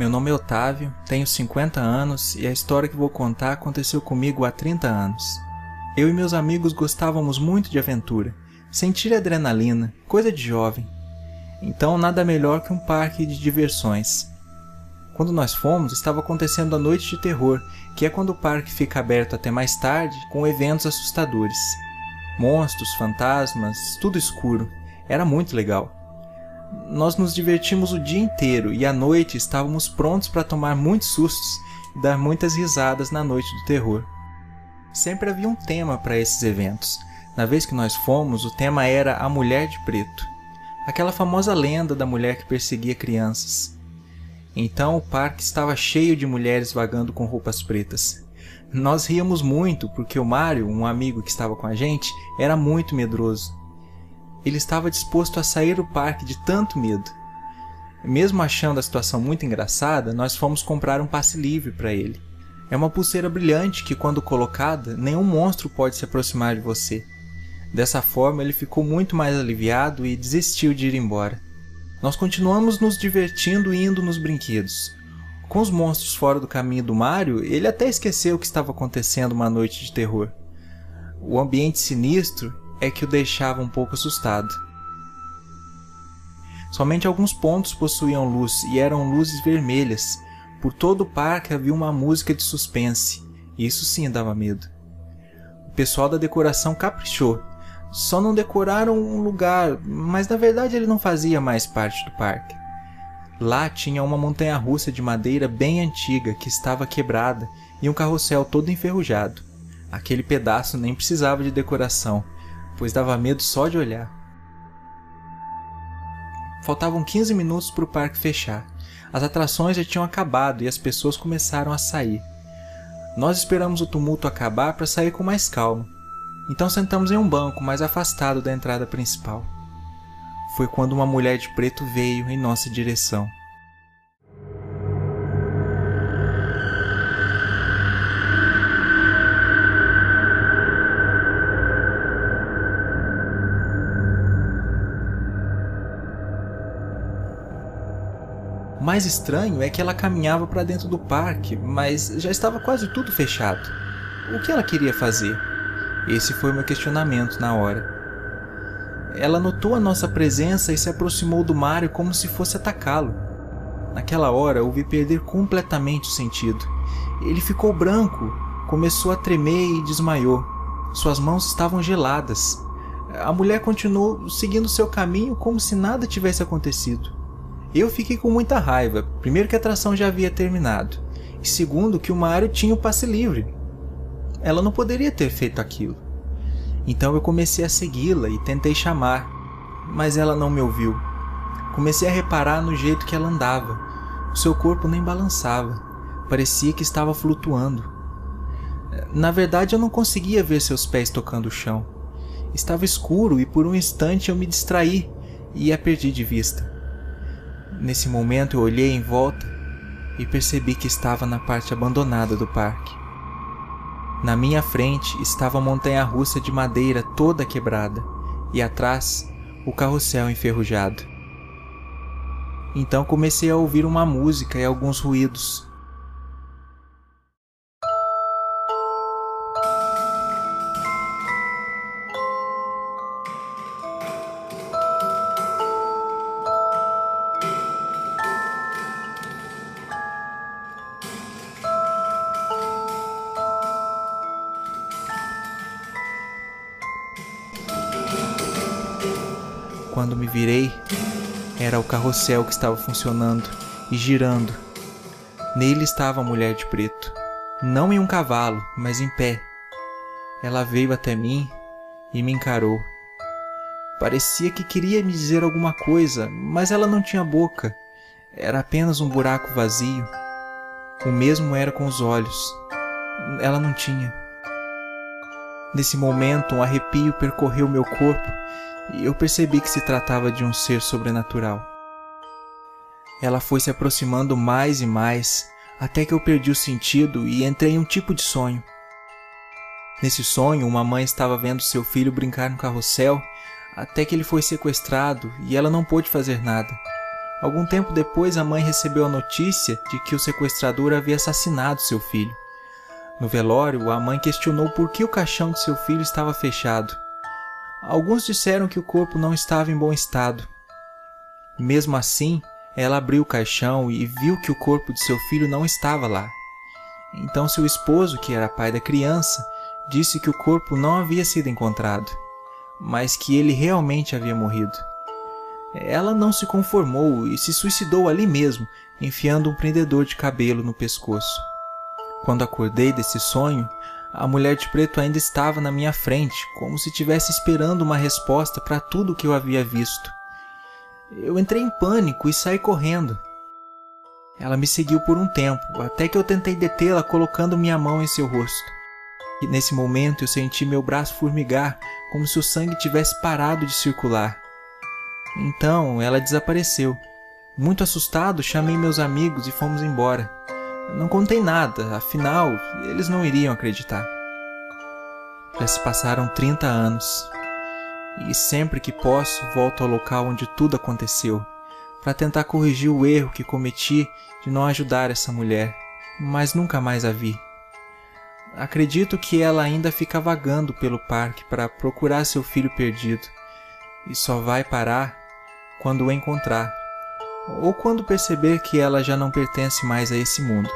Meu nome é Otávio, tenho 50 anos e a história que vou contar aconteceu comigo há 30 anos. Eu e meus amigos gostávamos muito de aventura, sentir adrenalina, coisa de jovem. Então nada melhor que um parque de diversões. Quando nós fomos, estava acontecendo a noite de terror, que é quando o parque fica aberto até mais tarde, com eventos assustadores. Monstros, fantasmas, tudo escuro. Era muito legal. Nós nos divertimos o dia inteiro e à noite estávamos prontos para tomar muitos sustos e dar muitas risadas na noite do terror. Sempre havia um tema para esses eventos. Na vez que nós fomos, o tema era a Mulher de Preto, aquela famosa lenda da mulher que perseguia crianças. Então o parque estava cheio de mulheres vagando com roupas pretas. Nós ríamos muito porque o Mário, um amigo que estava com a gente, era muito medroso. Ele estava disposto a sair do parque de tanto medo. Mesmo achando a situação muito engraçada, nós fomos comprar um passe livre para ele. É uma pulseira brilhante que, quando colocada, nenhum monstro pode se aproximar de você. Dessa forma, ele ficou muito mais aliviado e desistiu de ir embora. Nós continuamos nos divertindo e indo nos brinquedos. Com os monstros fora do caminho do Mario, ele até esqueceu o que estava acontecendo uma noite de terror. O ambiente sinistro é que o deixava um pouco assustado. Somente alguns pontos possuíam luz e eram luzes vermelhas. Por todo o parque havia uma música de suspense. Isso sim dava medo. O pessoal da decoração caprichou. Só não decoraram um lugar, mas na verdade ele não fazia mais parte do parque. Lá tinha uma montanha-russa de madeira bem antiga que estava quebrada e um carrossel todo enferrujado. Aquele pedaço nem precisava de decoração, pois dava medo só de olhar. Faltavam 15 minutos para o parque fechar. As atrações já tinham acabado e as pessoas começaram a sair. Nós esperamos o tumulto acabar para sair com mais calma. Então sentamos em um banco mais afastado da entrada principal. Foi quando uma mulher de preto veio em nossa direção. Mais estranho é que ela caminhava para dentro do parque, mas já estava quase tudo fechado. O que ela queria fazer? Esse foi o meu questionamento na hora. Ela notou a nossa presença e se aproximou do Mario como se fosse atacá-lo. Naquela hora, ouvi perder completamente o sentido. Ele ficou branco, começou a tremer e desmaiou. Suas mãos estavam geladas. A mulher continuou seguindo seu caminho como se nada tivesse acontecido. Eu fiquei com muita raiva, primeiro que a atração já havia terminado, e segundo que o Mario tinha o passe livre. Ela não poderia ter feito aquilo. Então eu comecei a segui-la e tentei chamar, mas ela não me ouviu. Comecei a reparar no jeito que ela andava. O seu corpo nem balançava, parecia que estava flutuando. Na verdade, eu não conseguia ver seus pés tocando o chão. Estava escuro e por um instante eu me distraí e a perdi de vista. Nesse momento eu olhei em volta e percebi que estava na parte abandonada do parque. Na minha frente estava a montanha-russa de madeira toda quebrada e atrás o carrossel enferrujado. Então comecei a ouvir uma música e alguns ruídos Quando me virei, era o carrossel que estava funcionando e girando. Nele estava a mulher de preto, não em um cavalo, mas em pé. Ela veio até mim e me encarou. Parecia que queria me dizer alguma coisa, mas ela não tinha boca. Era apenas um buraco vazio. O mesmo era com os olhos. Ela não tinha. Nesse momento, um arrepio percorreu meu corpo e eu percebi que se tratava de um ser sobrenatural. Ela foi se aproximando mais e mais, até que eu perdi o sentido e entrei em um tipo de sonho. Nesse sonho, uma mãe estava vendo seu filho brincar no carrossel até que ele foi sequestrado e ela não pôde fazer nada. Algum tempo depois, a mãe recebeu a notícia de que o sequestrador havia assassinado seu filho. No velório, a mãe questionou por que o caixão de seu filho estava fechado. Alguns disseram que o corpo não estava em bom estado. Mesmo assim, ela abriu o caixão e viu que o corpo de seu filho não estava lá. Então, seu esposo, que era pai da criança, disse que o corpo não havia sido encontrado, mas que ele realmente havia morrido. Ela não se conformou e se suicidou ali mesmo, enfiando um prendedor de cabelo no pescoço. Quando acordei desse sonho, a mulher de preto ainda estava na minha frente, como se estivesse esperando uma resposta para tudo o que eu havia visto. Eu entrei em pânico e saí correndo. Ela me seguiu por um tempo, até que eu tentei detê-la colocando minha mão em seu rosto. E nesse momento eu senti meu braço formigar, como se o sangue tivesse parado de circular. Então ela desapareceu. Muito assustado, chamei meus amigos e fomos embora. Não contei nada, afinal, eles não iriam acreditar. Já se passaram 30 anos. E sempre que posso, volto ao local onde tudo aconteceu, para tentar corrigir o erro que cometi de não ajudar essa mulher, mas nunca mais a vi. Acredito que ela ainda fica vagando pelo parque para procurar seu filho perdido e só vai parar quando o encontrar, ou quando perceber que ela já não pertence mais a esse mundo.